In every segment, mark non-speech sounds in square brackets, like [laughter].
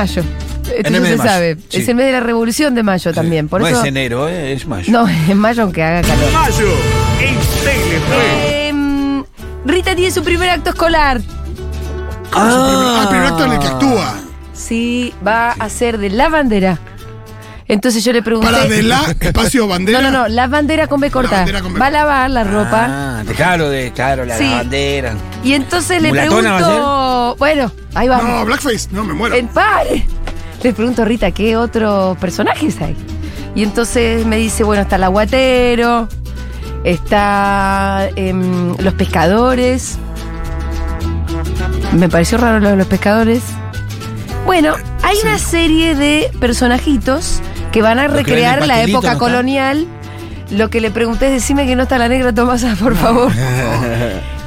mayo. Esto En el no mes se mayo, sabe. sí. Es el mes de la revolución de mayo también. Por no eso. es enero, eh, es mayo. No, [laughs] en mayo aunque haga calor. Mayo. Em, Rita tiene su primer acto escolar. Ah, el primer acto en el que actúa. Sí, va a ser de la bandera. Entonces yo le pregunté. Para de la espacio bandera. No, no, no, la bandera con B corta. con B Va a lavar la ropa. Ah, de- claro, de, claro, la, Sí. la bandera. Y entonces le ¿Mulatona va pregunto. Bueno, ahí vamos. No, Blackface, no, me muero. En pare. Le pregunto, Rita, ¿qué otros personajes hay? Y entonces me dice, bueno, está el aguatero, está em, los pescadores. Me pareció raro lo de los pescadores. Bueno, hay una serie de personajitos que van a que recrear venden la época ¿no está? colonial. Lo que le pregunté es decime que no está la negra Tomasa, por favor. [laughs]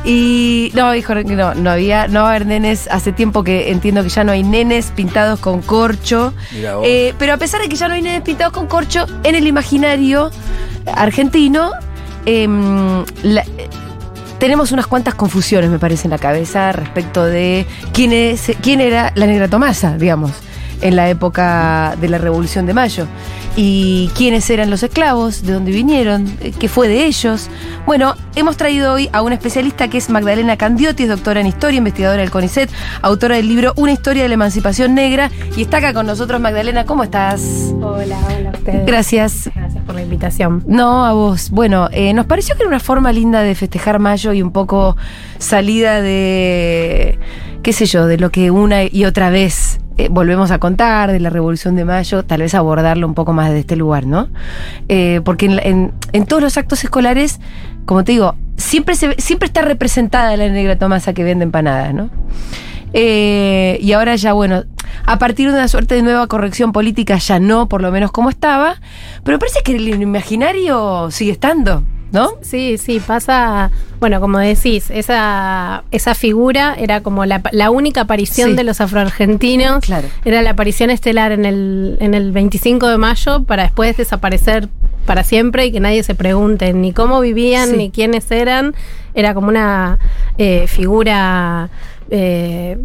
Y no, dijo que no, no había, no va a haber nenes, hace tiempo que entiendo que ya no hay nenes pintados con corcho. Vos. Eh, pero a pesar de que ya no hay nenes pintados con corcho, en el imaginario argentino, em, la- tenemos unas cuantas confusiones, me parece, en la cabeza respecto de quién, es, quién era la negra Tomasa, digamos, en la época de la Revolución de Mayo. Y quiénes eran los esclavos, de dónde vinieron, eh, qué fue de ellos. Bueno, hemos traído hoy a una especialista que es Magdalena Candiotti, es doctora en historia, investigadora del CONICET, autora del libro Una historia de la emancipación negra. Y está acá con nosotros, Magdalena, ¿cómo estás? Hola, hola a ustedes. Gracias. Gracias por la invitación. No, a vos. Bueno, eh, nos pareció que era una forma linda de festejar mayo y un poco salida de, qué sé yo, de lo que una y otra vez eh, volvemos a contar, de la Revolución de Mayo, tal vez abordarlo un poco más desde este lugar, ¿no? Eh, porque en, en- en todos los actos escolares, como te digo, siempre, se, siempre está representada la negra Tomasa que vende empanadas, ¿no? Eh, y ahora ya, bueno, a partir de una suerte de nueva corrección política, ya no, por lo menos como estaba, pero parece que el imaginario sigue estando, ¿no? Sí, sí, pasa, bueno, como decís, esa, esa figura era como la, la única aparición Sí. de los afroargentinos. Claro. Era la aparición estelar en el, en el 25 de mayo para después desaparecer para siempre y que nadie se pregunte ni cómo vivían Sí. ni quiénes eran. Era como una eh, figura eh,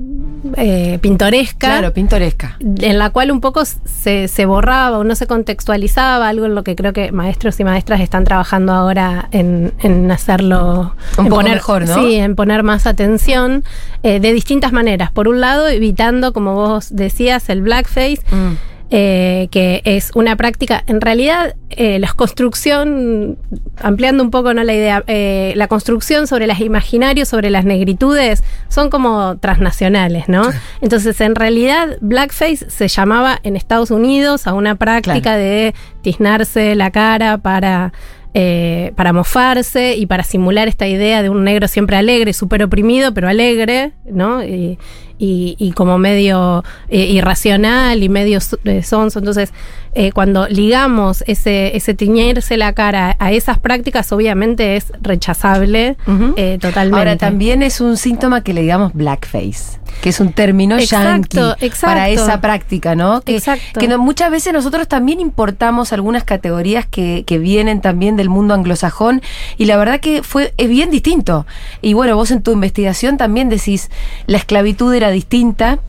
eh, pintoresca. Claro, pintoresca. en la cual un poco se, se borraba o no se contextualizaba, algo en lo que creo que maestros y maestras están trabajando ahora en, en hacerlo Un en poco mejor, ¿no? Sí, en poner más atención eh, de distintas maneras. Por un lado, evitando, como vos decías, el blackface. Mm. Eh, que es una práctica, en realidad eh, la construcción, ampliando un poco ¿no? la idea, eh, la construcción sobre los imaginarios, sobre las negritudes, son como transnacionales, ¿no? Entonces, en realidad, blackface se llamaba en Estados Unidos a una práctica Claro. de tiznarse la cara para... eh, para mofarse y para simular esta idea de un negro siempre alegre, súper oprimido, pero alegre, ¿no? Y, y- y como medio eh, irracional y medio eh, sonso. Entonces, eh, cuando ligamos ese, ese tiñerse la cara a esas prácticas, obviamente es rechazable eh, totalmente. Ahora también es un síntoma que le digamos blackface, que es un término Exacto, yankee exacto. para esa práctica, ¿no? Que, Exacto. que no- muchas veces nosotros también importamos algunas categorías que, que vienen también del mundo anglosajón y la verdad que fue es bien distinto. Y bueno, vos en tu investigación también decís la esclavitud era distinta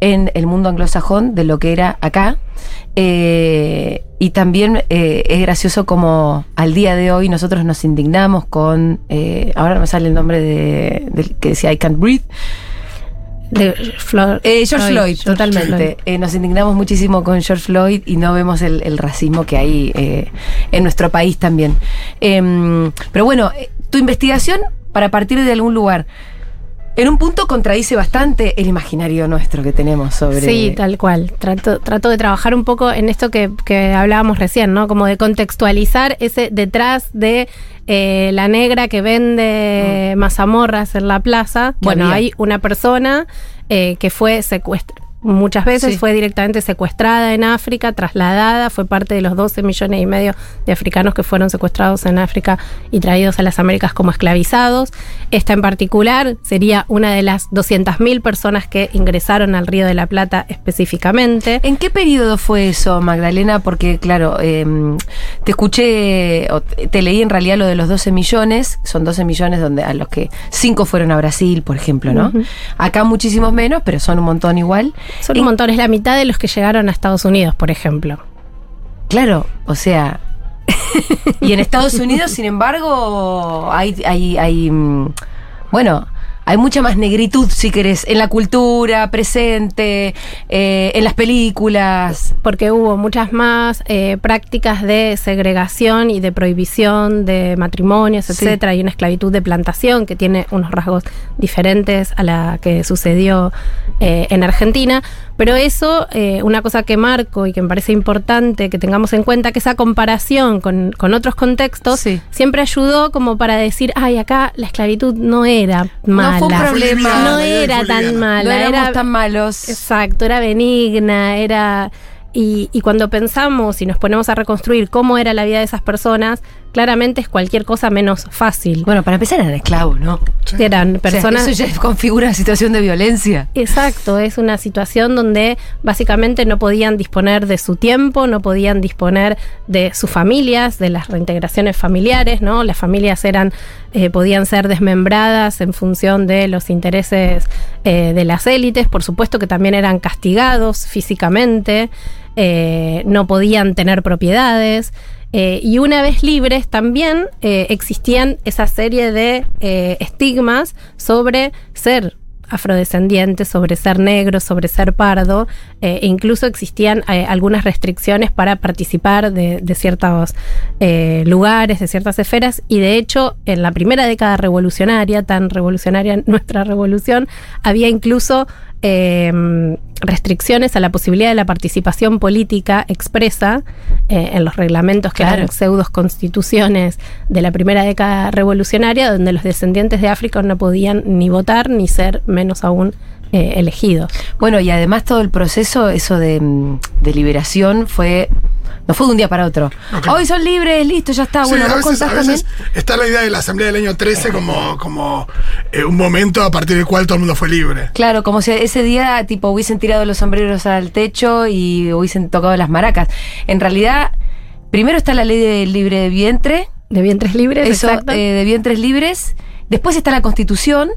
en el mundo anglosajón de lo que era acá. Eh, y también eh, es gracioso como al día de hoy nosotros nos indignamos con, eh, ahora me sale el nombre de, del que decía I can't breathe, De Flor- George Floyd, George totalmente. Floyd. Nos indignamos muchísimo con George Floyd y no vemos el, el racismo que hay en nuestro país también. Em, pero bueno, tu investigación, para partir de algún lugar, en un punto contradice bastante el imaginario nuestro que tenemos sobre... Sí, tal cual. Trato, trato de trabajar un poco en esto que, que hablábamos recién, ¿no? Como de contextualizar ese detrás de eh, la negra que vende mazamorras en la plaza. Bueno, había. hay una persona eh, que fue secuestrada. Muchas veces Sí. fue directamente secuestrada en África, trasladada, fue parte de los 12 millones y medio de africanos que fueron secuestrados en África y traídos a las Américas como esclavizados. Esta en particular sería una de las 200.000 personas que ingresaron al Río de la Plata específicamente. ¿En qué periodo fue eso, Magdalena? Porque, claro, em, te escuché, o te leí en realidad lo de los 12 millones, son 12 millones donde a los que 5 fueron a Brasil, por ejemplo, ¿no? Acá muchísimos menos, pero son un montón igual. Son un montón, es la mitad de los que llegaron a Estados Unidos, por ejemplo. Claro, o sea. [laughs] y en Estados Unidos, sin embargo, hay, hay, hay, mm, bueno, hay mucha más negritud, si querés, en la cultura presente, eh, en las películas. porque hubo muchas más eh, prácticas de segregación y de prohibición de matrimonios, Sí. etcétera, y una esclavitud de plantación que tiene unos rasgos diferentes a la que sucedió eh, en Argentina. Pero eso, eh, una cosa que marco y que me parece importante que tengamos en cuenta, que esa comparación con, con otros contextos Sí. siempre ayudó como para decir, ay, acá la esclavitud no era mala. No fue un problema. No era tan mala. no éramos era- tan malos. Exacto, era benigna, era... Y, y cuando pensamos y nos ponemos a reconstruir cómo era la vida de esas personas, claramente es cualquier cosa menos fácil. Bueno, para empezar eran esclavos, ¿no? Eran O sea, personas... eso ya configura una situación de violencia. Exacto, es una situación donde básicamente no podían disponer de su tiempo, no podían disponer de sus familias, de las reintegraciones familiares, ¿no? Las familias eran, eh, podían ser desmembradas en función de los intereses eh, de las élites, por supuesto que también eran castigados físicamente, eh, no podían tener propiedades. Eh, y una vez libres también eh, existían esa serie de eh, estigmas sobre ser afrodescendientes, sobre ser negro, sobre ser pardo, incluso existían algunas restricciones para participar de, de ciertos lugares, de ciertas esferas, y de hecho en la primera década revolucionaria, tan revolucionaria [laughs] nuestra revolución, había incluso restricciones a la posibilidad de la participación política expresa eh, en los reglamentos que Claro. eran pseudos constituciones de la primera década revolucionaria, donde los descendientes de África no podían ni votar ni ser menos aún eh, elegidos. Bueno, y además todo el proceso, eso de, mm, de liberación, fue. No fue de un día para otro. Hoy son libres, listo, ya está. Sí, bueno, a vos veces, a está la idea de la Asamblea del año 13 como, como eh, un momento a partir del cual todo el mundo fue libre. Claro, como si ese día tipo hubiesen tirado los sombreros al techo y hubiesen tocado las maracas. En realidad, primero está la ley del libre vientre, De vientres libres, eso exacto. eh, de vientres libres. Después está la Constitución.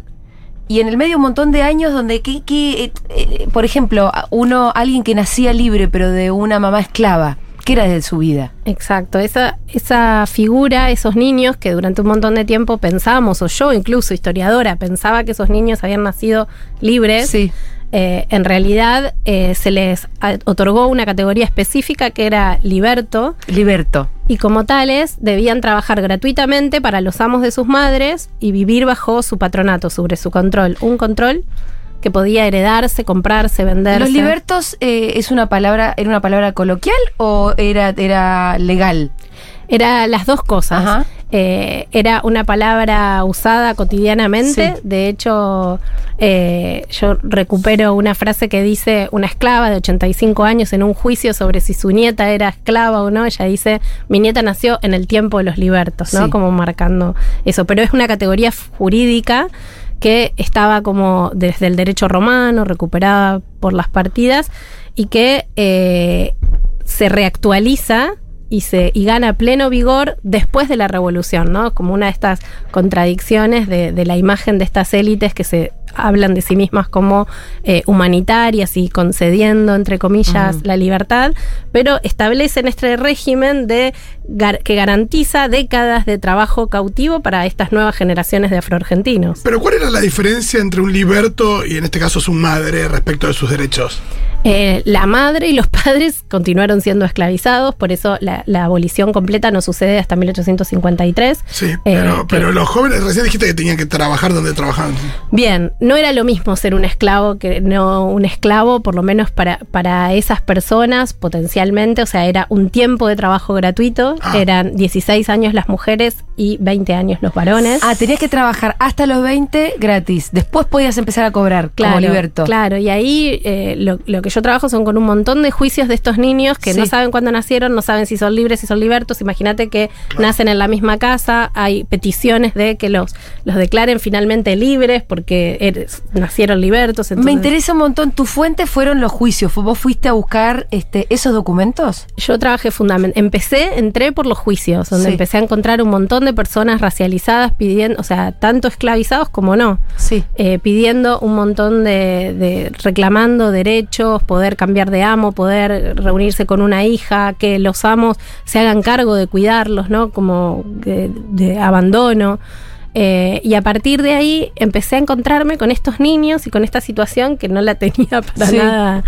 Y en el medio un montón de años donde, que, que, eh, eh, por ejemplo, uno, alguien que nacía libre pero de una mamá esclava, ¿qué era de su vida? Exacto, esa, esa figura, esos niños que durante un montón de tiempo pensábamos, o yo incluso historiadora, pensaba que esos niños habían nacido libres, Sí. eh, en realidad eh, se les otorgó una categoría específica que era liberto, Liberto. y como tales debían trabajar gratuitamente para los amos de sus madres y vivir bajo su patronato, sobre su control. Un control que podía heredarse, comprarse, venderse. ¿Los libertos eh, es una palabra, era una palabra coloquial o era, era legal? Era las dos cosas. Eh, era una palabra usada cotidianamente. Sí. De hecho, eh, yo recupero una frase que dice una esclava de 85 años en un juicio sobre si su nieta era esclava o no. Ella dice, mi nieta nació en el tiempo de los libertos, ¿no? Sí. Como marcando eso. Pero es una categoría jurídica que estaba como desde el derecho romano, recuperada por las partidas, y que eh, se reactualiza y se y gana pleno vigor después de la revolución, ¿no? Como una de estas contradicciones de, de la imagen de estas élites que se hablan de sí mismas como eh, humanitarias y concediendo, entre comillas, la libertad, pero establecen este régimen de gar- que garantiza décadas de trabajo cautivo para estas nuevas generaciones de afroargentinos. Pero ¿cuál era la diferencia entre un liberto y en este caso su madre respecto de sus derechos? Eh, la madre y los [laughs] padres continuaron siendo esclavizados, por eso la, la abolición completa no sucede hasta 1853. Sí, Eh, pero, que- pero los jóvenes, recién dijiste que tenían que trabajar donde trabajaban. Bien, no era lo mismo ser un esclavo que no un esclavo, por lo menos para, para esas personas potencialmente, o sea, era un tiempo de trabajo gratuito, Ah. eran 16 años las mujeres y 20 años los varones. Ah, tenías que trabajar hasta los 20 gratis. Después podías empezar a cobrar como liberto. Claro, y ahí eh, lo, lo que yo trabajo son con un montón de juicios de estos niños que Sí. no saben cuándo nacieron, no saben si son libres, si son libertos. Imagínate que nacen en la misma casa, hay peticiones de que los, los declaren finalmente libres porque nacieron libertos. Me entonces- interesa un montón. ¿Tu fuente fueron los juicios? ¿Vos fuiste a buscar este, esos documentos? Yo trabajé fundamentalmente. Empecé, entré por los juicios, donde Sí. empecé a encontrar un montón de personas racializadas pidiendo, o sea, tanto esclavizados como no. Sí. eh, pidiendo un montón de, de- reclamando derechos, poder cambiar de amo, poder reunirse con una hija, que los amos se hagan cargo de cuidarlos, ¿no? Como de, de abandono. Eh, y a partir de ahí empecé a encontrarme con estos niños y con esta situación que no la tenía [laughs] para Sí. nada.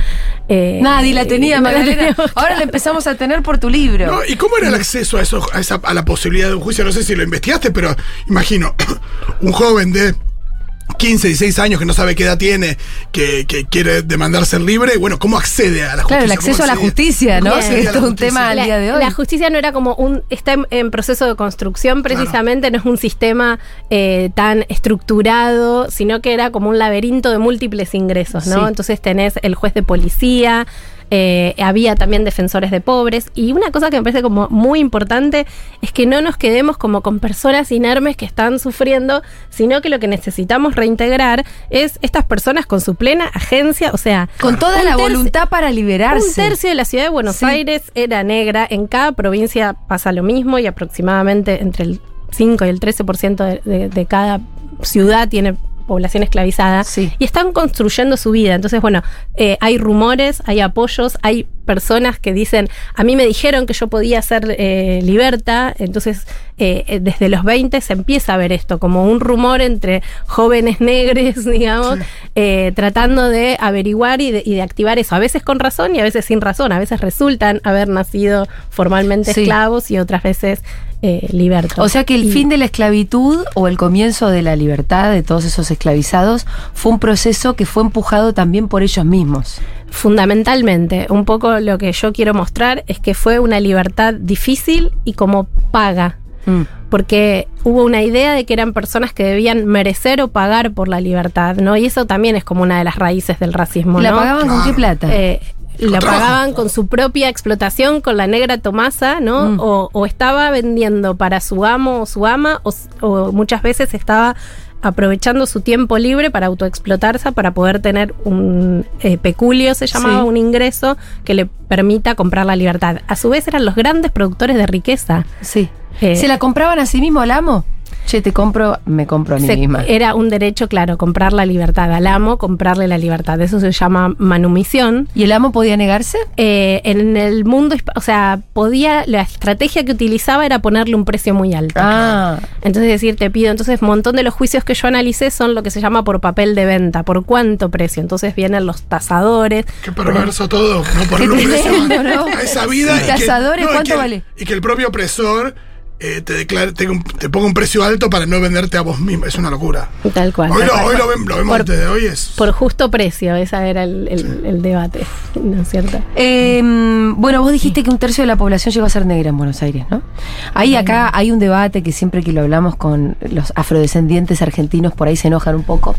eh, Nadie la tenía, la Magdalena. Ahora la empezamos a tener por tu libro. No, ¿Y cómo era el acceso a eso, a, esa, a la posibilidad de un juicio? No sé si lo investigaste, pero imagino [coughs] un joven de 15, 16 años que no sabe qué edad tiene, que, que quiere demandar ser libre, bueno, ¿cómo accede a la justicia? Claro, el ¿Cómo acceso a la justicia, ¿no? ¿Cómo Que accede a esto la es un tema al la, día de hoy. la justicia no era como un. está en, en proceso de construcción precisamente, no es un sistema eh, tan estructurado, sino que era como un laberinto de múltiples ingresos, ¿no? Sí. Entonces tenés el juez de policía. Eh, había también defensores de pobres y una cosa que me parece como muy importante es que no nos quedemos como con personas inermes que están sufriendo, sino que lo que necesitamos reintegrar es estas personas con su plena agencia, o sea, Con toda la voluntad para liberarse. un tercio de la ciudad de Buenos Sí. Aires era negra. En cada provincia pasa lo mismo y aproximadamente entre el 5 y el 13% de, de- de cada ciudad tiene población esclavizada Sí. y están construyendo su vida. Entonces, bueno, eh, hay rumores, hay apoyos, hay personas que dicen, a mí me dijeron que yo podía ser eh, liberta, entonces eh, eh, desde los 20 se empieza a ver esto como un rumor entre jóvenes negros, [laughs] digamos, tratando de averiguar y de, y de activar eso, a veces con razón y a veces sin razón, a veces resultan haber nacido formalmente Sí. esclavos y otras veces eh. O sea que el Y- fin de la esclavitud o el comienzo de la libertad de todos esos esclavizados fue un proceso que fue empujado también por ellos mismos. Fundamentalmente, un poco lo que yo quiero mostrar es que fue una libertad difícil y como paga. Mm. Porque hubo una idea de que eran personas que debían merecer o pagar por la libertad, ¿no? Y eso también es como una de las raíces del racismo, ¿La ¿no? pagaban con qué plata? Eh, la pagaban con su propia explotación, con la negra Tomasa, ¿no? Mm. O, o estaba vendiendo para su amo o su ama, o, muchas veces estaba aprovechando su tiempo libre para autoexplotarse, para poder tener un eh, peculio, se llamaba, Sí. un ingreso que le permita comprar la libertad. A su vez eran los grandes productores de riqueza. Sí. Eh, ¿Se la compraban a sí mismo al amo? Che, te compro, me compro a mí Se- misma. Era un derecho, claro, comprar la libertad al amo, comprarle la libertad. Eso se llama manumisión. ¿Y el amo podía negarse? Eh, en el mundo, o sea, podía, la estrategia que utilizaba era ponerle un precio muy alto. Ah, Entonces decir, te pido, entonces un montón de los juicios que yo analicé son lo que se llama por papel de venta, por cuánto precio. Entonces vienen los tasadores. Qué perverso todo, no ponerle un precio [laughs] ¿no? a esa vida. Sí. y que- y ¿cuánto que- vale? Y que el propio opresor eh, te, declare, te, te ponga un precio alto para no venderte a vos mismo. Es una locura. Tal cual. Hoy tal lo, cual. hoy lo, vemos Por- desde hoy. Es, Por justo precio, ese era el, el- el debate, [laughs] ¿no es cierto? Eh, bueno, vos dijiste que un tercio de la población llegó a ser negra en Buenos Aires, ¿no? Ahí acá hay un debate que siempre que lo hablamos con los afrodescendientes argentinos, por ahí se enojan un poco.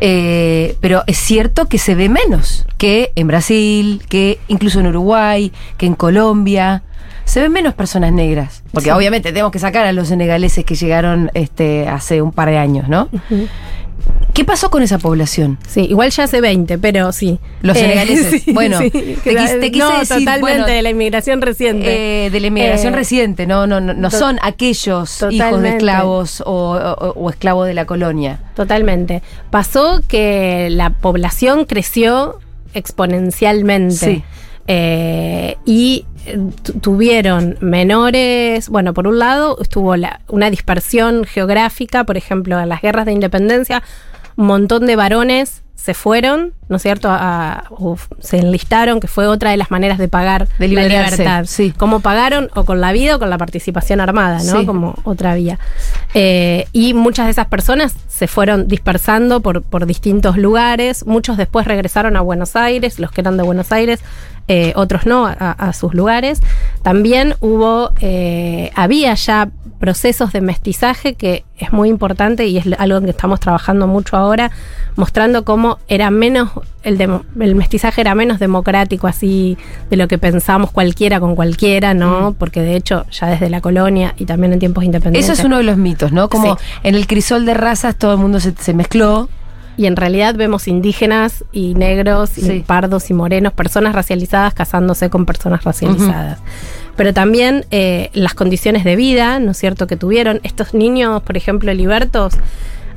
Eh, pero es cierto que se ve menos que en Brasil, que incluso en Uruguay, que en Colombia. Se ven menos personas negras. Porque obviamente tenemos que sacar a los senegaleses que llegaron este, hace un par de años, ¿no? ¿Qué pasó con esa población? Sí, igual ya hace 20, pero sí. Los senegaleses. [laughs] Bueno, te quise no, decir, totalmente, bueno, de la inmigración reciente. Eh, de la inmigración Eh, reciente, no, no, no, no son aquellos hijos de esclavos o, o- o esclavos de la colonia. Totalmente. Pasó que la población creció exponencialmente. Sí. Eh, y eh, tuvieron menores, bueno, por un lado estuvo la- una dispersión geográfica, por ejemplo, en las guerras de independencia, un montón de varones se fueron, ¿no es cierto?, a- o se enlistaron, que fue otra de las maneras de pagar De la libertad. sí. Cómo pagaron o con la vida o con la participación armada, ¿no? Sí. Como otra vía. Eh, y muchas de esas personas se fueron dispersando por, por distintos lugares. Muchos después regresaron a Buenos Aires, los que eran de Buenos Aires, eh, otros no, a, a sus lugares. También hubo, eh, había ya procesos de mestizaje que es muy importante y es algo en que estamos trabajando mucho ahora, mostrando cómo era menos, el, el mestizaje era menos democrático así de lo que pensamos cualquiera con cualquiera, ¿no? Porque de hecho ya desde la colonia y también en tiempos independientes. Eso es uno de los mitos, ¿no? Como Sí. en el crisol de razas todo el mundo se, se mezcló y en realidad vemos indígenas y negros y pardos y morenos, personas racializadas casándose con personas racializadas. Pero también eh, las condiciones de vida, ¿no es cierto?, que tuvieron. Estos niños, por ejemplo, libertos,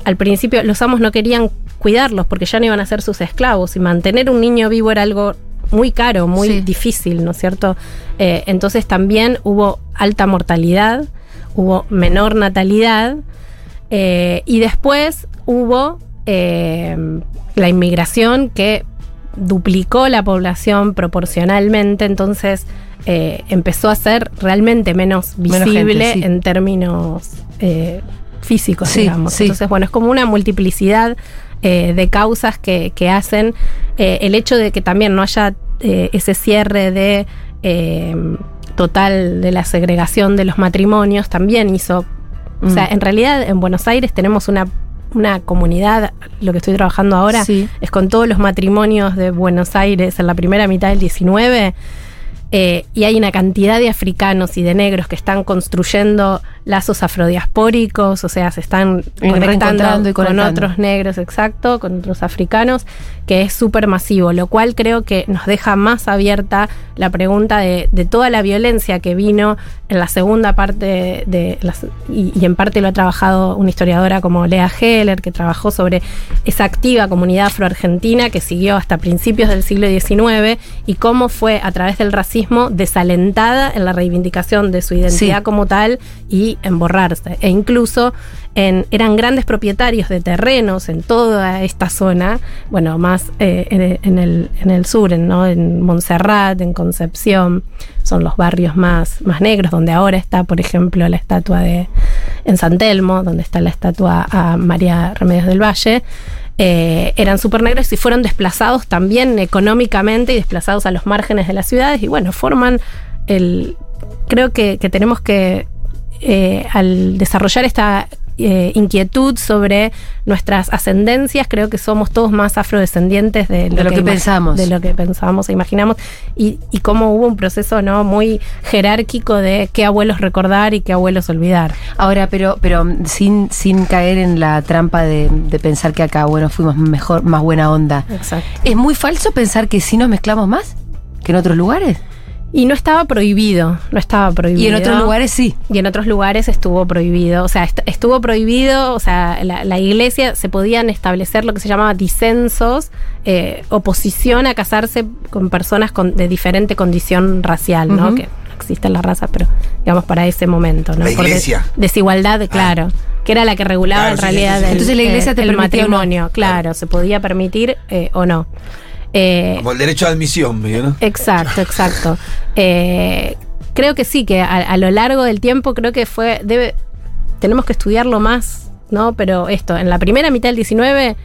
al principio los amos no querían cuidarlos porque ya no iban a ser sus esclavos y mantener un niño vivo era algo muy caro, muy Sí. difícil, ¿no es cierto? Eh, entonces también hubo alta mortalidad, hubo menor natalidad eh, y después hubo eh, la inmigración que duplicó la población proporcionalmente, entonces eh, empezó a ser realmente menos Menos visible gente, sí. en términos eh, físicos, Sí, digamos. sí. Entonces, bueno, es como una multiplicidad eh, de causas que, que hacen el hecho de que también no haya ese cierre de eh, total de la segregación de los matrimonios también hizo o sea, Mm. en realidad en Buenos Aires tenemos una, una comunidad, lo que estoy trabajando ahora Sí. es con todos los matrimonios de Buenos Aires en la primera mitad del 19. eh, y hay una cantidad de africanos y de negros que están construyendo lazos afrodiaspóricos, o sea, se están conectando y con otros negros, exacto, con otros africanos, que es súper masivo, lo cual creo que nos deja más abierta la pregunta de, de toda la violencia que vino en la segunda parte de las, y, y en parte lo ha trabajado una historiadora como Lea Heller, que trabajó sobre esa activa comunidad afroargentina que siguió hasta principios del siglo XIX y cómo fue a través del racismo desalentada en la reivindicación de su identidad Sí. como tal y en borrarse. E incluso en, eran grandes propietarios de terrenos en toda esta zona, bueno, más eh, en, el, sur, en, Montserrat, en Concepción, son los barrios más, más negros, donde ahora está, por ejemplo, la estatua de, en San Telmo, donde está la estatua a María Remedios del Valle. eh, eran súper negros y fueron desplazados también económicamente y desplazados a los márgenes de las ciudades y bueno, forman el... Creo que tenemos que, eh, al desarrollar esta eh, inquietud sobre nuestras ascendencias, creo que somos todos más afrodescendientes de lo, De lo que ima- pensamos. De lo que pensamos e imaginamos. Y, y cómo hubo un proceso ¿no? muy jerárquico de qué abuelos recordar y qué abuelos olvidar. Ahora, pero, pero sin, sin caer en la trampa de, de pensar que acá, bueno, fuimos mejor, más buena onda. Exacto. ¿Es muy falso pensar que sí nos mezclamos más que en otros lugares? Y no estaba prohibido, no estaba prohibido. Y en otros lugares sí. Y en otros lugares estuvo prohibido. O sea, est- estuvo prohibido, o sea, la, la iglesia se podían establecer lo que se llamaba disensos, eh, oposición a casarse con personas con, de diferente condición racial, ¿no? Que no existe en la raza, pero digamos para ese momento, ¿no? La Por iglesia. desigualdad, claro. Que era la que regulaba Claro, en realidad sí, sí, sí. el, Entonces la iglesia eh, te el no. matrimonio, claro, se podía permitir eh, o no. Eh, Como el derecho a admisión, ¿vio, ¿no? Exacto, exacto. Eh, creo que sí, que a, a lo largo del tiempo creo que fue, debe, tenemos que estudiarlo más, ¿no? Pero esto, en la primera mitad del 19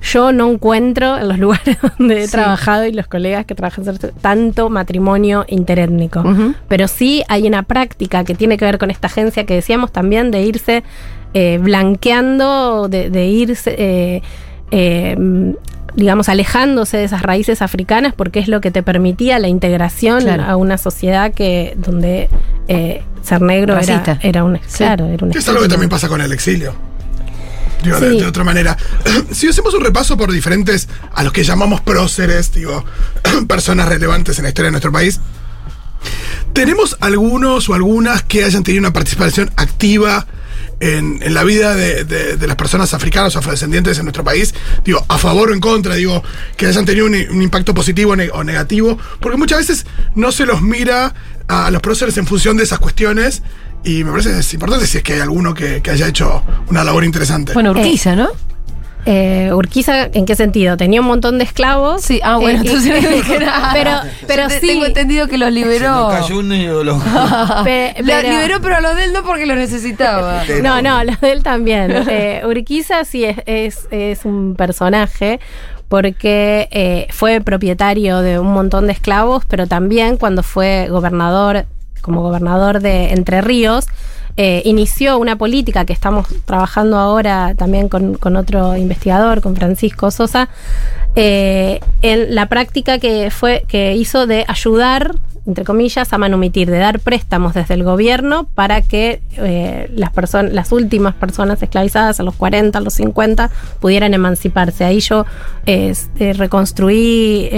yo no encuentro en los [laughs] lugares donde he Sí. trabajado y los colegas que trabajan tanto matrimonio interétnico. Pero sí hay una práctica que tiene que ver con esta agencia que decíamos también de irse eh, blanqueando, de, de irse, eh, eh, digamos, alejándose de esas raíces africanas porque es lo que te permitía la integración Claro. a una sociedad que donde eh, ser negro era, Racista. era un Sí. claro, era un es algo que también pasa con el exilio. Digo, de, de otra manera. [clears throat] Si hacemos un repaso por diferentes, a los que llamamos próceres, digo, [clears throat] personas relevantes en la historia de nuestro país, ¿tenemos algunos o algunas que hayan tenido una participación activa en, en la vida de, de- de las personas africanas o afrodescendientes en nuestro país? Digo, a favor o en contra, digo, que hayan tenido un, un impacto positivo o ne- o negativo, porque muchas veces no se los mira a los próceres en función de esas cuestiones. Y me parece que es importante si es que hay alguno que, que haya hecho una labor interesante. Bueno, Urquiza, ¿no? Eh, Urquiza, ¿en qué sentido? Tenía un montón de esclavos. Sí, ah, bueno, Eh, entonces [laughs] no dije nada. Pero, pero sí. Tengo entendido que los Se liberó. nos cayó uno y lo- [laughs] pe- Los pero- liberó, pero a los de él no porque los necesitaba. [laughs] No, no, lo de él también. Eh, Urquiza sí es, es, es un personaje porque eh, fue propietario de un montón de esclavos, pero también cuando fue gobernador, como gobernador de Entre Ríos, eh, inició una política que estamos trabajando ahora también con, otro investigador, con Francisco Sosa, eh, en la práctica que fue que hizo de ayudar entre comillas, a manumitir, de dar préstamos desde el gobierno para que eh, las, las últimas personas esclavizadas a los 40, a los 50, pudieran emanciparse. Ahí yo eh, eh, reconstruí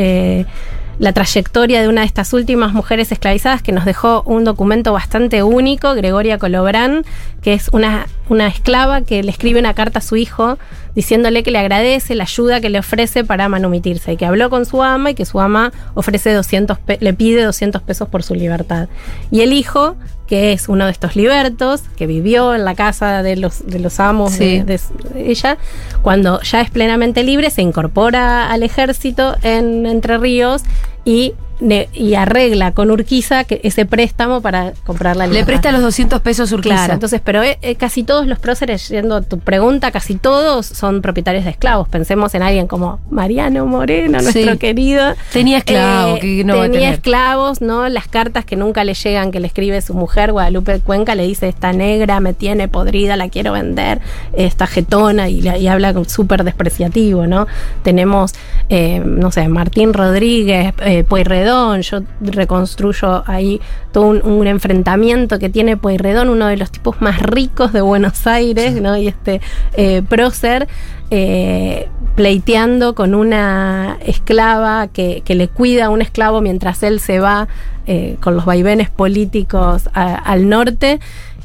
la trayectoria de una de estas últimas mujeres esclavizadas que nos dejó un documento bastante único, Gregoria Colobrán, que es una, una esclava que le escribe una carta a su hijo diciéndole que le agradece la ayuda que le ofrece para manumitirse y que habló con su ama y que su ama ofrece 200 pe- le pide 200 pesos por su libertad. Y el hijo, que es uno de estos libertos, que vivió en la casa de los, de los amos Sí. de, de ella, cuando ya es plenamente libre, se incorpora al ejército en Entre Ríos y, y arregla con Urquiza que ese préstamo para comprar la Le presta los 200 pesos Urquiza. Claro, entonces, pero eh, eh, casi todos los próceres, yendo a tu pregunta, casi todos son propietarios de esclavos. Pensemos en alguien como Mariano Moreno, Sí. nuestro querido. Tenía esclavos, Eh, que no va a tenía tener. esclavos, ¿no? Las cartas que nunca le llegan, que le escribe su mujer, Guadalupe Cuenca, le dice, esta negra me tiene podrida, la quiero vender, esta jetona, y, la- y habla súper despreciativo, ¿no? Tenemos, eh, no sé, Martín Rodríguez, eh, Pueyrredón, yo reconstruyo ahí todo un, enfrentamiento que tiene Pueyrredón, uno de los tipos más ricos de Buenos Aires, ¿no? Y este eh, prócer, eh, pleiteando con una esclava que, que le cuida a un esclavo mientras él se va eh, con los vaivenes políticos al norte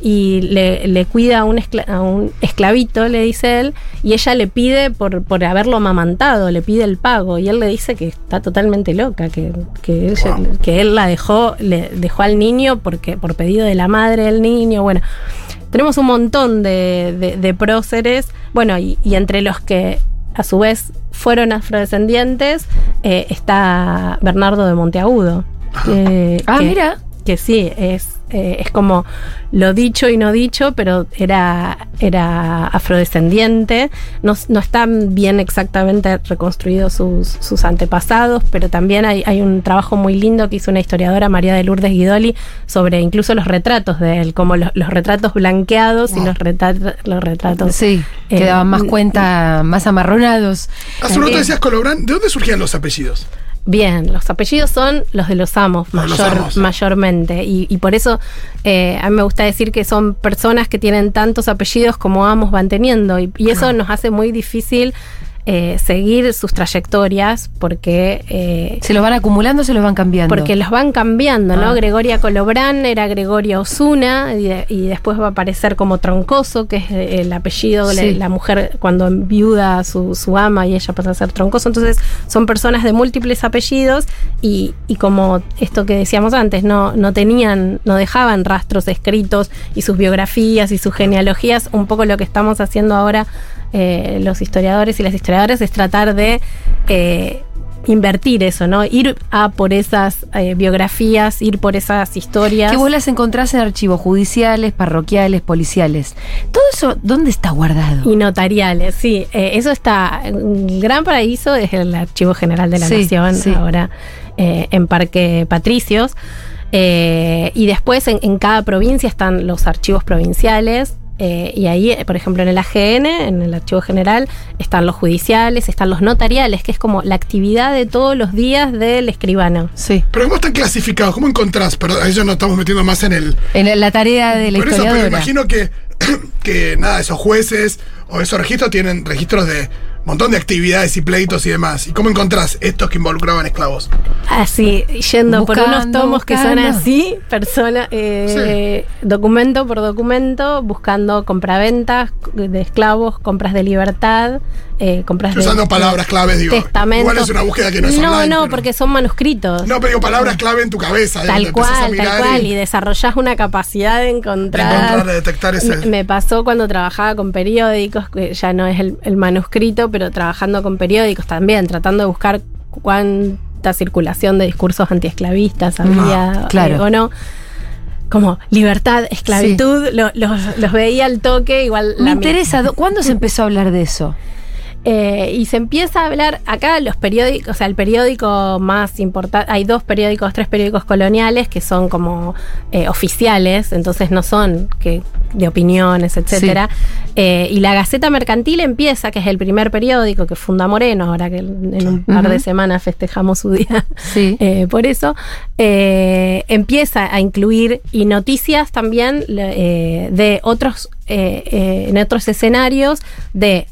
y le, le cuida a un, escla- a un esclavito, le dice él, y ella le pide por, por haberlo amamantado, le pide el pago, y él le dice que está totalmente loca, que, que, ella- que él la dejó, le dejó al niño porque, por pedido de la madre del niño, bueno. Tenemos un montón de, de- de próceres, bueno, y, y entre los que a su vez fueron afrodescendientes eh, está Bernardo de Monteagudo. que- Ah, que- mira. Que sí, es, eh, es como lo dicho y no dicho, pero era, era afrodescendiente. No, no están bien exactamente reconstruidos sus, sus antepasados, pero también hay, hay un trabajo muy lindo que hizo una historiadora, María de Lourdes Guidoli, sobre incluso los retratos de él, como los, los retratos blanqueados y los, retratos los retratos. Sí, Eh, que daban más cuenta, más amarronados. Hace un rato Eh, decías Colobrán, ¿de dónde surgían los apellidos? Bien, los apellidos son los de los amos, los mayor- amos. mayormente. Y, y por eso eh, a mí me gusta decir que son personas que tienen tantos apellidos como amos van teniendo. Y, y eso nos hace muy difícil eh, seguir sus trayectorias porque... eh, Se los van acumulando, se los van cambiando. porque los van cambiando, ¿no? Ah. Gregoria Colobrán era Gregoria Osuna y, de- y después va a aparecer como Troncoso, que es eh, el apellido de Sí. la mujer cuando enviuda a su, su ama y ella pasa a ser Troncoso. Entonces son personas de múltiples apellidos y, y como esto que decíamos antes, no, no tenían, no dejaban rastros escritos y sus biografías y sus genealogías. Un poco lo que estamos haciendo ahora eh, los historiadores y las historiadoras es tratar de... eh, invertir eso, ¿no? Ir a por esas eh, biografías, ir por esas historias. Que vos las encontrás en archivos judiciales, parroquiales, policiales. Todo eso, ¿dónde está guardado? Y notariales, sí. Eh, eso está. El gran paraíso es el Archivo General de la Sí, Nación, sí. ahora eh, en Parque Patricios. Y después en, en cada provincia están los archivos provinciales. Eh, y ahí, eh, por ejemplo, en el AGN, en el Archivo General, están los judiciales, están los notariales, que es como la actividad de todos los días del escribano. Sí. Pero ¿cómo están clasificados? ¿Cómo encontrás? Pero a ellos nos estamos metiendo más en el... En la- tarea de la Por eso, pero imagino que, [clears throat] que nada, esos jueces o esos registros tienen registros de montón de actividades y pleitos y demás. ¿Y cómo encontrás estos que involucraban esclavos? Así, yendo por unos Buscando, tomos que son así, persona, eh, documento por documento, buscando compraventas de esclavos, compras de libertad, eh, compras Estoy de usando palabras claves, digo. testamento. Igual es una búsqueda que no es No, online, no, pero- porque son manuscritos. No, pero digo palabras clave en tu cabeza. Tal cual, tal cual, y- y desarrollás una capacidad de encontrar. De encontrar, de detectar ese- Me- Me pasó cuando trabajaba con periódicos, que ya no es el, el manuscrito, pero trabajando con periódicos también, tratando de buscar cuánta circulación de discursos antiesclavistas había Ah, claro. eh, o no. Como libertad, esclavitud, lo- los, los veía al toque, igual Me la- interesa, ¿do- ¿cuándo se empezó a hablar de eso? Eh, y se empieza a hablar, acá los periódicos, o sea, el periódico más importante, hay dos periódicos, tres periódicos coloniales que son como eh, oficiales, entonces no son que, de opiniones, etcétera. Eh, y la Gaceta Mercantil empieza, que es el primer periódico que funda Moreno, ahora que en un par de semanas festejamos su día. Sí. [laughs] Por eso, empieza a incluir y noticias también de otros, eh, eh, en otros escenarios de,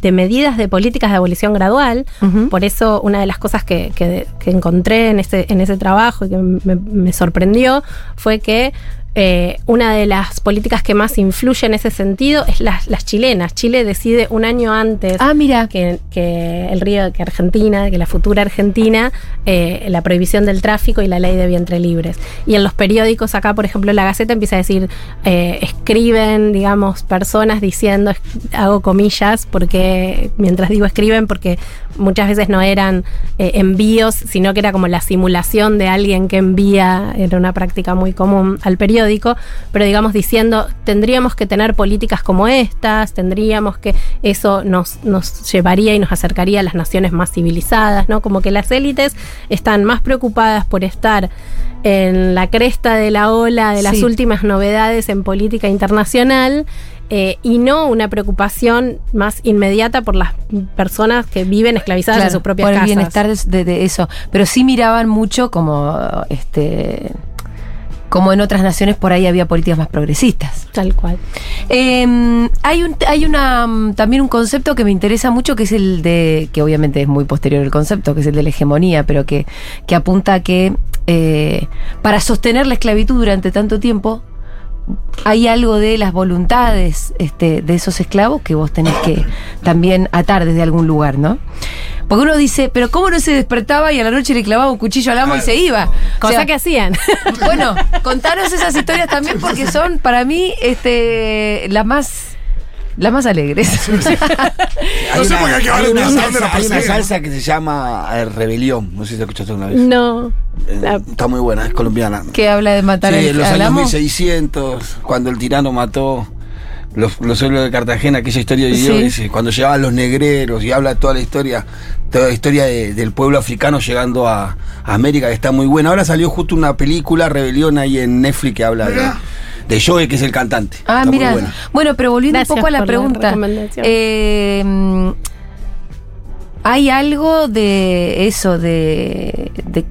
de medidas de políticas de abolición gradual. Por eso, una de las cosas que, que- que encontré en ese, en ese trabajo y que me, me sorprendió fue que eh, una de las políticas que más influye en ese sentido es las, las chilenas. Chile decide un año antes Ah, mira. que, que el río, que Argentina, que la futura Argentina, eh, la prohibición del tráfico y la ley de vientre libres. Y en los periódicos acá, por ejemplo, la Gaceta empieza a decir, eh, escriben, digamos, personas diciendo, hago comillas, porque mientras digo escriben, porque muchas veces no eran eh, envíos, sino que era como la simulación de alguien que envía, era una práctica muy común al periódico, pero digamos diciendo, tendríamos que tener políticas como estas, tendríamos que eso nos, nos llevaría y nos acercaría a las naciones más civilizadas, ¿no? Como que las élites están más preocupadas por estar en la cresta de la ola de las Sí. últimas novedades en política internacional eh, y no una preocupación más inmediata por las personas que viven esclavizadas Claro, en sus propias por el casas. bienestar de, eso. Pero sí miraban mucho como este como en otras naciones por ahí había políticas más progresistas. Tal cual. Eh, hay un, hay una mm, también un concepto que me interesa mucho que es el de que obviamente es muy posterior el concepto que es el de la hegemonía pero que, que apunta a que eh, para sostener la esclavitud durante tanto tiempo hay algo de las voluntades este, de esos esclavos que vos tenés que también atar desde algún lugar, ¿no? Porque uno dice, pero ¿cómo no se despertaba y a la noche le clavaba un cuchillo al amo y se iba? Cosa O sea, que hacían. [laughs] bueno, contanos esas historias también porque son para mí este las más las más alegres. [laughs] No sé por qué hay que hay una salsa, ¿dónde lo hay una salsa que se llama eh, Rebelión. No sé si la escuchaste una vez. no. Eh, La- Está muy buena, es colombiana. que habla de matar Sí, al, en los años amo. 1600, cuando el tirano mató los, los de Cartagena, aquella historia de Sí. Dios, dice, cuando llegaban los negreros y habla toda la historia, toda la historia de- del pueblo africano llegando a, a América, que está muy buena. Ahora salió justo una película, Rebelión, ahí en Netflix, que habla de, Joey, que es el cantante. Ah, Está muy mira. Bueno, pero volviendo Gracias un poco a la pregunta. eh, hay algo de eso, de, de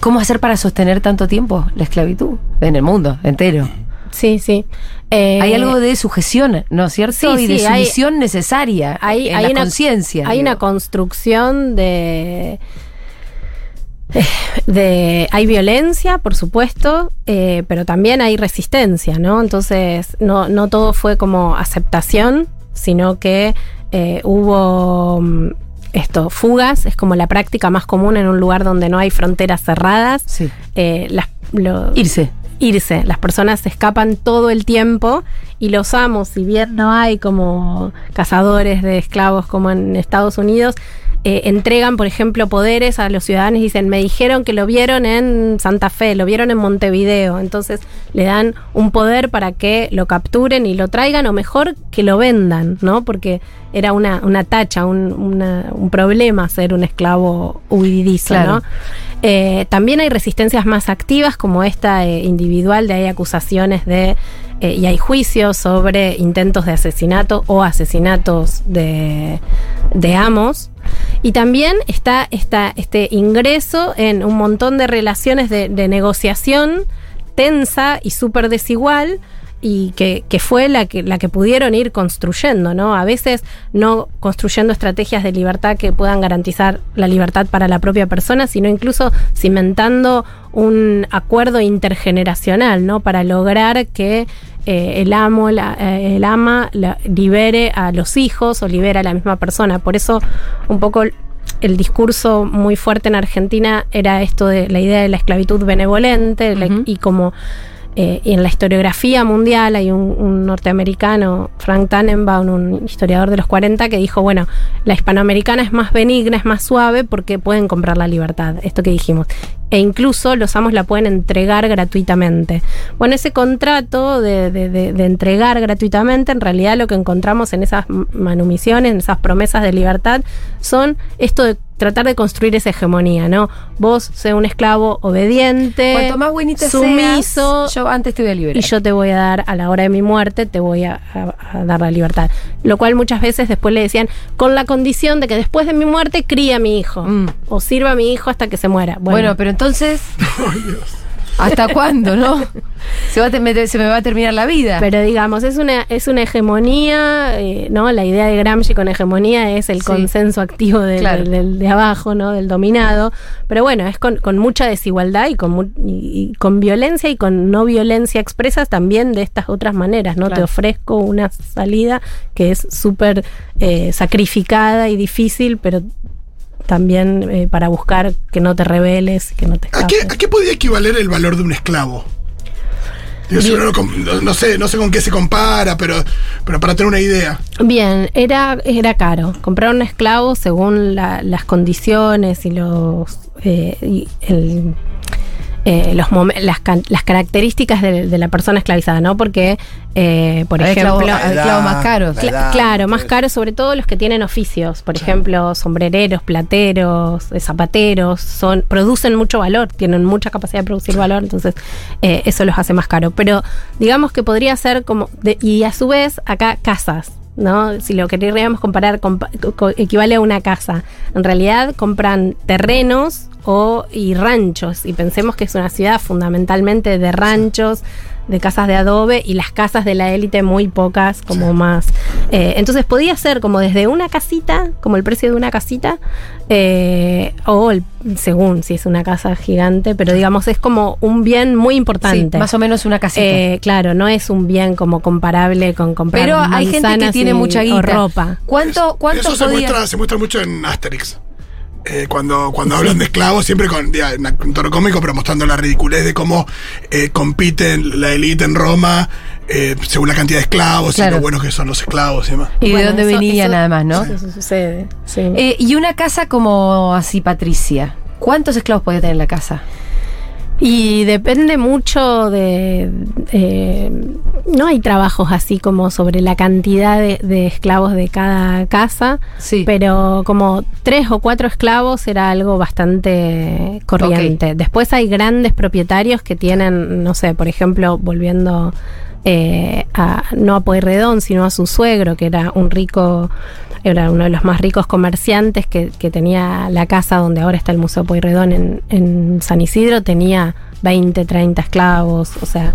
cómo hacer para sostener tanto tiempo la esclavitud en el mundo entero. Sí, sí. Eh, hay algo de sujeción, ¿no es cierto? sí, y de sí, hay- sumisión necesaria hay, en hay la una conciencia. Hay digo. una construcción de. de hay violencia, por supuesto, eh, pero también hay resistencia, ¿no? Entonces, no, no todo fue como aceptación, sino que eh, hubo mm, esto, fugas, es como la práctica más común en un lugar donde no hay fronteras cerradas. Sí. Las, lo- Irse. Irse. Las personas se escapan todo el tiempo y los amos, si bien no hay como cazadores de esclavos como en Estados Unidos, eh, entregan, por ejemplo, poderes a los ciudadanos y dicen, me dijeron que lo vieron en Santa Fe, lo vieron en Montevideo. Entonces le dan un poder para que lo capturen y lo traigan o mejor que lo vendan, ¿no? Porque era una, una tacha, un, una- un problema ser un esclavo huidizo, Claro. ¿no? Eh, también hay resistencias más activas como esta eh, individual, de hay acusaciones de eh, y hay juicios sobre intentos de asesinato o asesinatos de, de amos. Y también está, está este ingreso en un montón de relaciones de, de negociación tensa y súper desigual y que, que fue la que, la que pudieron ir construyendo, ¿no? A veces no construyendo estrategias de libertad que puedan garantizar la libertad para la propia persona, sino incluso cimentando un acuerdo intergeneracional, ¿no? Para lograr que eh, el amo, la- eh, el ama la- libere a los hijos o libere a la misma persona. Por eso un poco el discurso muy fuerte en Argentina era esto de la idea de la esclavitud benevolente la- y como eh, y en la historiografía mundial hay un, un norteamericano, Frank Tannenbaum, un historiador de los 40, que dijo, bueno, la hispanoamericana es más benigna, es más suave porque pueden comprar la libertad, esto que dijimos. E incluso los amos la pueden entregar gratuitamente. Bueno, ese contrato de, de- de- de entregar gratuitamente, en realidad lo que encontramos en esas manumisiones, en esas promesas de libertad, son esto de tratar de construir esa hegemonía, ¿no? Vos sé un esclavo obediente, Cuanto más buenita sumiso, seas, yo antes te voy a liberar. y yo te voy a dar, a la hora de mi muerte, te voy a, a- a dar la libertad. Lo cual muchas veces después le decían, con la condición de que después de mi muerte cría a mi hijo. Mm. O sirva a mi hijo hasta que se muera. Bueno, Bueno, pero entonces. [laughs] ¿Hasta cuándo, no? [laughs] Se, va a me- se me va a terminar la vida. pero digamos, es una, es una hegemonía, eh, ¿no? La idea de Gramsci con hegemonía es el Sí. consenso activo del, Claro. del- del de abajo, ¿no? Del dominado. Pero bueno, es con, con mucha desigualdad y con, y- y con violencia y con no violencia expresas también de estas otras maneras, ¿no? Claro. Te ofrezco una salida que es súper eh, sacrificada y difícil, pero también eh, para buscar que no te rebeles, que no te ¿A qué, escapes. a qué podría equivaler el valor de un esclavo? Digo, si uno no, com- no- no sé, no sé con qué se compara, pero, pero para tener una idea. Bien, era, era caro. Comprar un esclavo según la- las condiciones y los eh, y el- eh, los las, can- las características de, de la persona esclavizada, ¿no? Porque, eh, por Hay ejemplo, esclavos- hay esclavos más caros. edad, claro, todo más caros, sobre todo los que tienen oficios, por ejemplo, sombrereros, plateros, eh, zapateros, son, producen mucho valor, tienen mucha capacidad de producir valor, entonces eh, eso los hace más caro. Pero digamos que podría ser como, de- y a su vez acá casas. ¿No? Si lo queríamos comparar, compa- co- equivale a una casa. En realidad compran terrenos o, y ranchos. Y pensemos que es una ciudad fundamentalmente de ranchos, de casas de adobe y las casas de la élite muy pocas, como más. eh, entonces podía ser como desde una casita, como el precio de una casita, eh, o el- según si es una casa gigante, pero digamos es como un bien muy Sí, importante. más o menos una casita. Eh, claro, no es un bien como comparable con comprar Pero hay gente que tiene y- mucha o guita. ropa. ¿Cuánto, cuánto Eso se muestra, se muestra mucho en Asterix. Eh, cuando cuando hablan de esclavos, siempre con ya, un tono cómico, pero mostrando la ridiculez de cómo eh, compiten la élite en Roma eh, según la cantidad de esclavos Claro. y lo buenos que son los esclavos y demás. ¿Y de Bueno, dónde eso- venía eso- nada más, no? Eso sucede. sí. Eh, y una casa como así, Patricia. ¿Cuántos esclavos podía tener la casa? Y depende mucho de... eh, no hay trabajos así como sobre la cantidad de, de esclavos de cada casa, Sí. pero como tres o cuatro esclavos era algo bastante corriente. Después hay grandes propietarios que tienen, no sé, por ejemplo, volviendo eh, a, no a Pueyrredón, sino a su suegro, que era un rico, era uno de los más ricos comerciantes que, que tenía la casa donde ahora está el Museo Pueyrredón en, en San Isidro, tenía 20, 30 esclavos, o sea,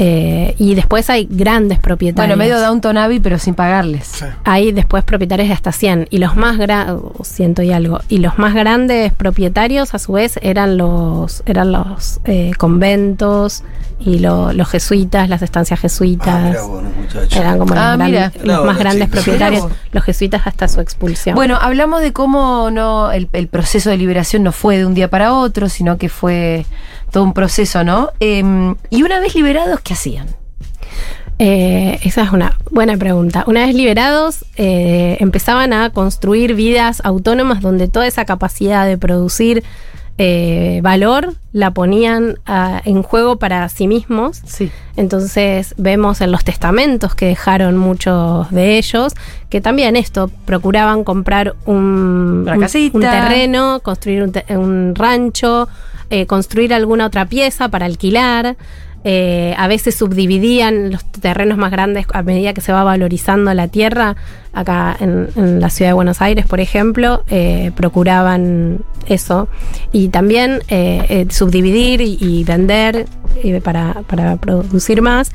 eh, y después hay grandes propietarios. Bueno, medio Downton Abbey, pero sin pagarles. Sí. Hay después propietarios de hasta 100 y los más grandes, ciento y algo, y los más grandes propietarios a su vez eran los eran los eh, conventos y lo- los jesuitas, las estancias Ah, jesuitas. mirá vos, muchacho. eran como Ah, los, gran- mira. los Claro, más grandes propietarios, los jesuitas hasta su expulsión. Bueno, hablamos de cómo no el, el proceso de liberación no fue de un día para otro, sino que fue todo un proceso, ¿no? Em, y una vez liberados, ¿qué hacían? Eh, esa es una buena pregunta. Una vez liberados, eh, empezaban a construir vidas autónomas donde toda esa capacidad de producir eh, valor la ponían ah, en juego para sí mismos. Sí. Entonces vemos en los testamentos que dejaron muchos de ellos que también esto procuraban comprar un, un terreno, construir un, te- un rancho, eh, construir alguna otra pieza para alquilar. Eh, a veces subdividían los terrenos más grandes a medida que se va valorizando la tierra. Acá en, la ciudad de Buenos Aires, por ejemplo, eh, procuraban eso. Y también subdividir y, y vender para, para producir más.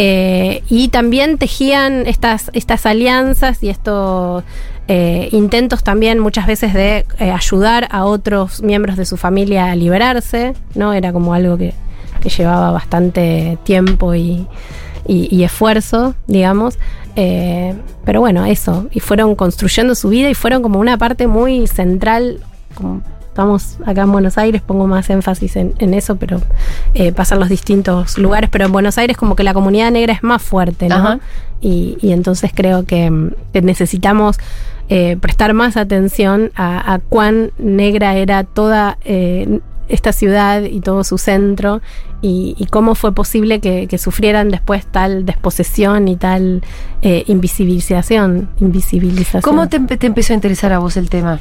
Eh, y también tejían estas, estas alianzas y estos eh, intentos también muchas veces de eh, ayudar a otros miembros de su familia a liberarse, ¿no? Era como algo que, que llevaba bastante tiempo y, y- y esfuerzo, digamos. Pero bueno, eso. Y fueron construyendo su vida y fueron como una parte muy central estamos acá en Buenos Aires, pongo más énfasis en, en eso, pero eh, pasan los distintos lugares, pero en Buenos Aires como que la comunidad negra es más fuerte, ¿no? Y, y entonces creo que, mm, que necesitamos eh, prestar más atención a, a cuán negra era toda eh, esta ciudad y todo su centro y, y cómo fue posible que, que sufrieran después tal desposesión y tal eh, invisibilización. invisibilización. ¿Cómo te empezó a interesar a vos el tema?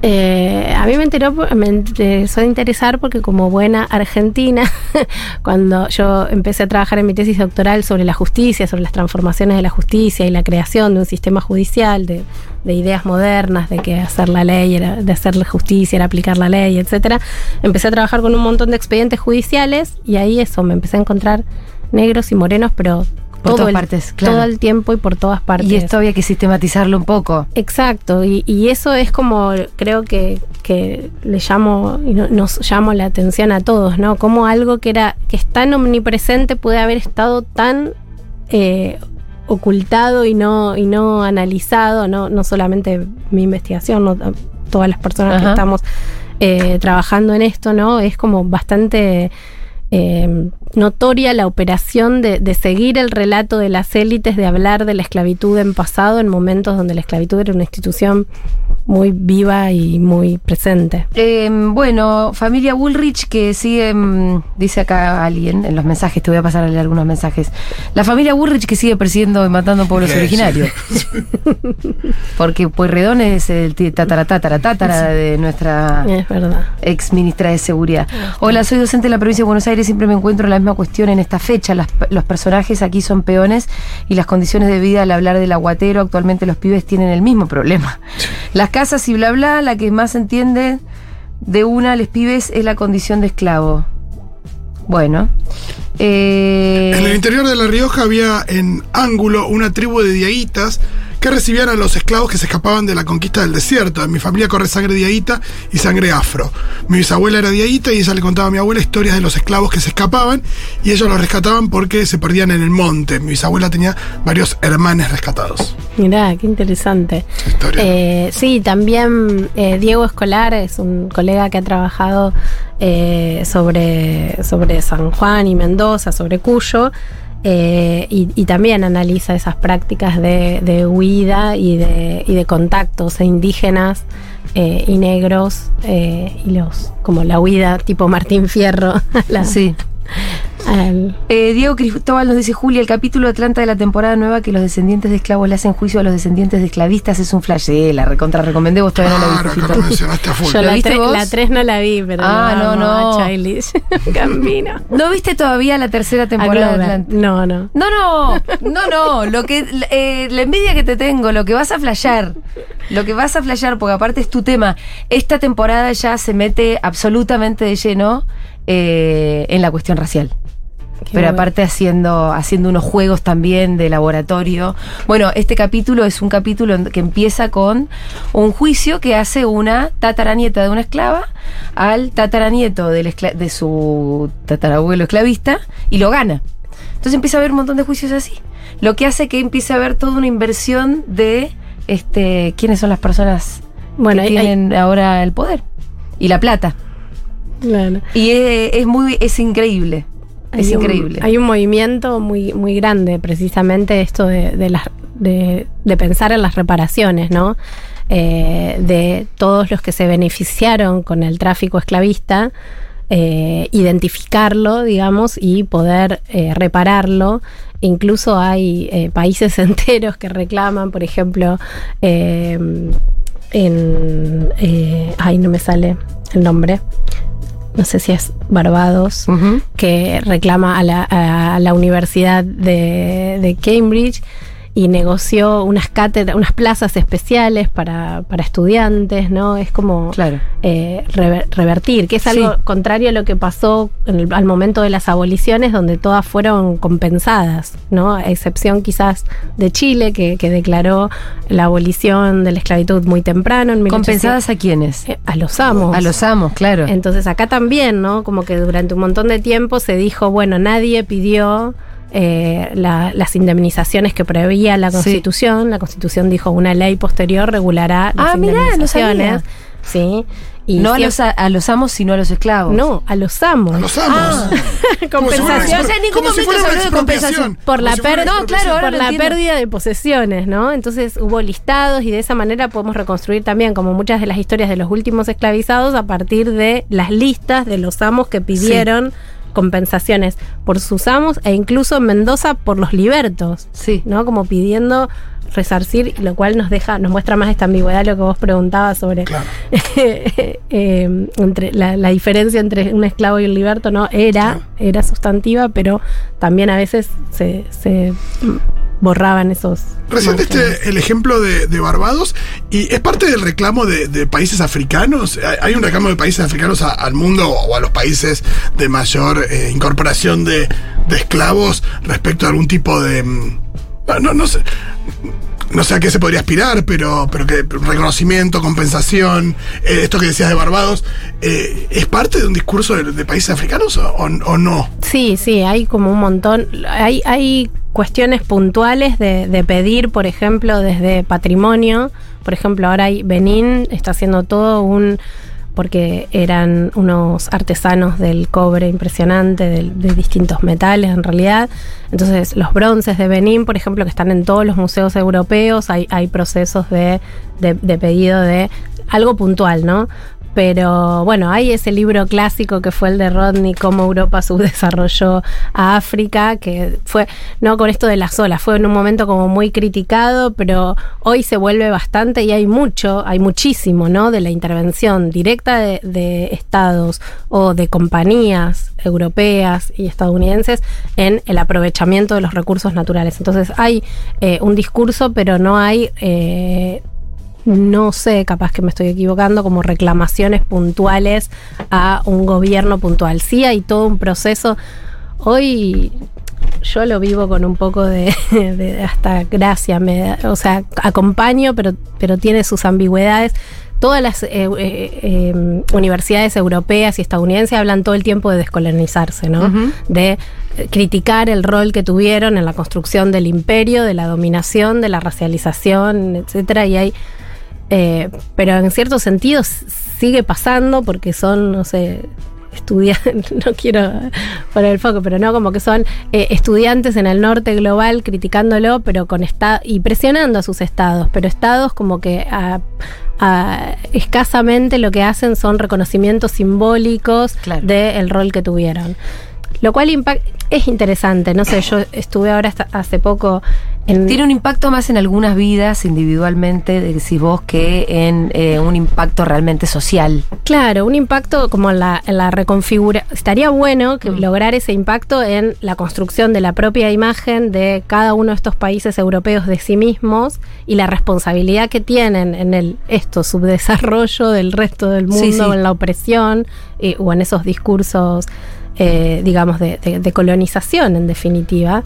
Eh, a mí me, enteró, me empezó a interesar porque como buena argentina, [laughs] cuando yo empecé a trabajar en mi tesis doctoral sobre la justicia, sobre las transformaciones de la justicia y la creación de un sistema judicial, de, de ideas modernas, de que hacer la ley, era, de hacer la justicia, era aplicar la ley, etcétera, empecé a trabajar con un montón de expedientes judiciales y ahí eso, me empecé a encontrar negros y morenos, pero Por todo todas el, partes, claro. todo el tiempo y por todas partes. Y esto había que sistematizarlo un poco. Exacto, y, y eso es como creo que, que le llamo nos llamo la atención a todos, ¿no? Como algo que era, que es tan omnipresente puede haber estado tan eh, ocultado y no, y no analizado, no, no solamente mi investigación, no, todas las personas Ajá. que estamos eh, trabajando en esto, ¿no? Es como bastante eh, notoria la operación de, de seguir el relato de las élites, de hablar de la esclavitud en pasado, en momentos donde la esclavitud era una institución muy viva y muy presente. Eh, bueno, familia Woolrich que sigue, mm, dice acá alguien en los mensajes, te voy a pasar a leer algunos mensajes. La familia Woolrich que sigue persiguiendo y matando pueblos Sí, originarios. [laughs] Porque Pueyrredón es el tatara, tatara, tatara de nuestra ex ministra de Seguridad. Hola, soy docente de la provincia de Buenos Aires, siempre me encuentro la misma cuestión en esta fecha. Las- los personajes aquí son peones y las condiciones de vida al hablar del aguatero, actualmente los pibes tienen el mismo problema. Las casas y bla bla, la que más entiende de una a los pibes es la condición de esclavo. Bueno. eh, En el interior de La Rioja había en Ángulo una tribu de diaguitas que recibían a los esclavos que se escapaban de la conquista del desierto. En mi familia corre sangre diaguita y sangre afro. Mi bisabuela era diaguita y ella le contaba a mi abuela historias de los esclavos que se escapaban y ellos los rescataban porque se perdían en el monte. Mi bisabuela tenía varios hermanos rescatados. Mirá, qué interesante. Historia. Eh, sí, también eh, Diego Escolar es un colega que ha trabajado eh, sobre, sobre San Juan y Mendoza, sobre Cuyo, eh, y, también analiza esas prácticas de, de huida y de, y de contactos indígenas eh, y negros, eh, y los como la huida tipo Martín Fierro. [laughs] sí. Eh, Diego Cristóbal nos dice, Julia, el capítulo Atlanta de la temporada nueva que los descendientes de esclavos le hacen juicio a los descendientes de esclavistas es un flash. Eh, la recontra recomendé, vos todavía no la Claro, viste. acá Fito. lo mencionaste a full. Yo ¿Lo la, viste vos? la 3 no la vi, pero Ah, no, no. Childish [laughs] Gambino. ¿No viste todavía la tercera temporada de. Atlanta? No, no. No, no, no, no. Lo que, eh, la envidia que te tengo, lo que vas a flashear, lo que vas a flashear, porque aparte es tu tema. Esta temporada ya se mete absolutamente de lleno eh, en la cuestión racial. Qué Pero aparte haciendo, haciendo unos juegos también de laboratorio. Bueno, este capítulo es un capítulo que empieza con un juicio que hace una tataranieta de una esclava al tataranieto del de su tatarabuelo esclavista y lo gana. Entonces empieza a haber un montón de juicios así. Lo que hace que empiece a haber toda una inversión de este quiénes son las personas Bueno, que tienen ahora el poder y la plata. Claro. Y es, es muy, es increíble. Es Hay un- increíble. hay un movimiento muy, muy grande, precisamente esto de, de, las- de- de pensar en las reparaciones, ¿no? Eh, de todos los que se beneficiaron con el tráfico esclavista, eh, identificarlo, digamos, y poder eh, repararlo. Incluso hay países [laughs] enteros que reclaman, por ejemplo, en... ay, no me sale el nombre. No sé si es Barbados que reclama a la, a la Universidad de, de Cambridge y negoció unas cátedras, unas plazas especiales para, para estudiantes, ¿no? Es como Claro. eh, rever- revertir, que es algo Sí. contrario a lo que pasó en el- al momento de las aboliciones, donde todas fueron compensadas, ¿no? A excepción quizás de Chile, que, que declaró la abolición de la esclavitud muy temprano. En 1800. ¿Compensadas a quiénes? Eh, A los amos. A los amos, claro. Entonces acá también, ¿no? Como que durante un montón de tiempo se dijo, bueno, nadie pidió eh, la- las indemnizaciones que preveía la Sí. Constitución. La Constitución dijo una ley posterior regulará las Ah, mirá, no indemnizaciones. sabía. ¿sí? Y no a los, a, a los amos, sino a los esclavos. No, a los amos. A los amos. Como si fuera [laughs] una Compensación. O sea, en ningún como si momento fuera se habló de compensación. por Como la si No, claro, por la pérdida de posesiones, ¿no? Entonces hubo listados y de esa manera podemos reconstruir también como muchas de las historias de los últimos esclavizados a partir de las listas de los amos que pidieron compensaciones por sus amos e incluso en Mendoza por los libertos, Sí. ¿no? Como pidiendo resarcir, lo cual nos deja, nos muestra más esta ambigüedad lo que vos preguntabas sobre Claro. [laughs] eh, entre la, la diferencia entre un esclavo y un liberto, no, era, era sustantiva, pero también a veces se, se borraban esos. Recién este el ejemplo de, de Barbados y es parte del reclamo de, de países africanos. Hay- un reclamo de países africanos a- al mundo o a los países de mayor eh, incorporación de, de esclavos respecto a algún tipo de mm, no, no sé no sé a qué se podría aspirar, pero, pero que reconocimiento, compensación, eh, esto que decías de Barbados, eh, ¿es parte de un discurso de, de países africanos o, o no? Sí, sí, hay como un montón. Hay, hay cuestiones puntuales de, pedir, por ejemplo, desde patrimonio. Por ejemplo, ahora Benín está haciendo todo un porque eran unos artesanos del cobre impresionante, de, distintos metales en realidad. Entonces, los bronces de Benín, por ejemplo, que están en todos los museos europeos, hay, procesos de pedido de algo puntual, ¿no? Pero bueno, hay ese libro clásico que fue el de Rodney, cómo Europa subdesarrolló a África, que fue, no con esto de las olas, fue en un momento como muy criticado, pero hoy se vuelve bastante y hay mucho, hay muchísimo, ¿no? De la intervención directa de, de estados o de compañías europeas y estadounidenses en el aprovechamiento de los recursos naturales. Entonces hay eh, un discurso, pero no hay... eh, no sé, capaz que me estoy equivocando, como reclamaciones puntuales a un gobierno puntual. Sí hay todo un proceso. Hoy yo lo vivo con un poco de, [laughs] de hasta gracia, me o sea, acompaño, pero, pero tiene sus ambigüedades. Todas las eh, eh, eh, universidades europeas y estadounidenses hablan todo el tiempo de descolonizarse, ¿no? De criticar el rol que tuvieron en la construcción del imperio, de la dominación, de la racialización, etcétera, y hay eh, pero en cierto sentido sigue pasando porque son, no sé, estudiantes, [laughs] no quiero poner el foco, pero no, como que son eh, estudiantes en el norte global criticándolo, pero con esta y presionando a sus estados, pero estados como que a- a- escasamente lo que hacen son reconocimientos simbólicos Claro. del rol que tuvieron. Lo cual impact- es interesante, no sé, yo estuve ahora hasta hace poco en... Tiene un impacto más en algunas vidas individualmente, decís vos, que en eh, un impacto realmente social. Claro, un impacto como en la, la reconfigura. Estaría bueno que lograr ese impacto en la construcción de la propia imagen de cada uno de estos países europeos de sí mismos y la responsabilidad que tienen en el esto subdesarrollo del resto del mundo, Sí, sí. en la opresión eh, o en esos discursos. Eh, digamos, de, colonización en definitiva.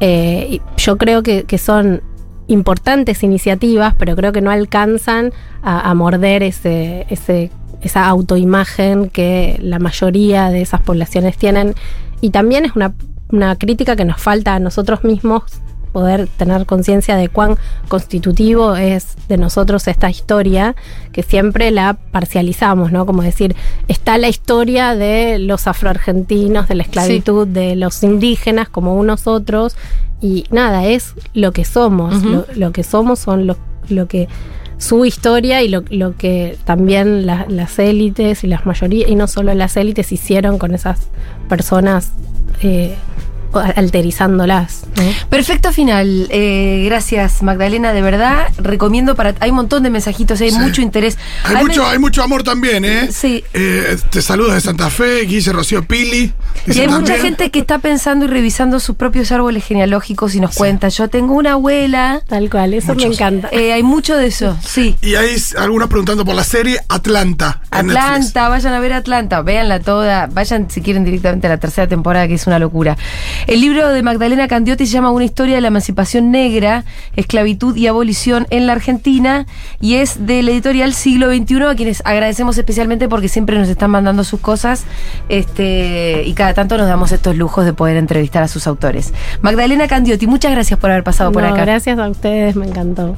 Eh, yo creo que, son importantes iniciativas, pero creo que no alcanzan a, a morder ese, ese, esa autoimagen que la mayoría de esas poblaciones tienen. Y también es una, una crítica que nos falta a nosotros mismos poder tener conciencia de cuán constitutivo es de nosotros esta historia, que siempre la parcializamos, ¿no? Como decir, está la historia de los afroargentinos, de la esclavitud, de los indígenas como unos otros, y nada, es lo que somos, lo que somos son lo, lo que su historia y lo, lo que también la- las élites y las mayorías, y no solo las élites, hicieron con esas personas eh, alterizándolas. ¿no? Perfecto final. Eh, gracias, Magdalena. De verdad, recomiendo para. Hay un montón de mensajitos, hay Sí. mucho interés. Hay, Hay mucho, hay mucho amor también, ¿eh? Sí. Eh, te saludos de Santa Fe, Guille Rocío Pili. Y hay mucha gente que está pensando y revisando sus propios árboles genealógicos y nos cuenta. Yo tengo una abuela. Tal cual, eso me encanta. Eh, hay mucho de eso, sí. Y hay algunos preguntando por la serie Atlanta. Atlanta, vayan a ver Atlanta, véanla toda, vayan si quieren directamente a la tercera temporada, que es una locura. El libro de Magdalena Candiotti se llama Una historia de la emancipación negra, esclavitud y abolición en la Argentina, y es del editorial Siglo XXI, a quienes agradecemos especialmente porque siempre nos están mandando sus cosas, este, y cada tanto nos damos estos lujos de poder entrevistar a sus autores. Magdalena Candiotti, muchas gracias por haber pasado por acá. Gracias a ustedes, me encantó.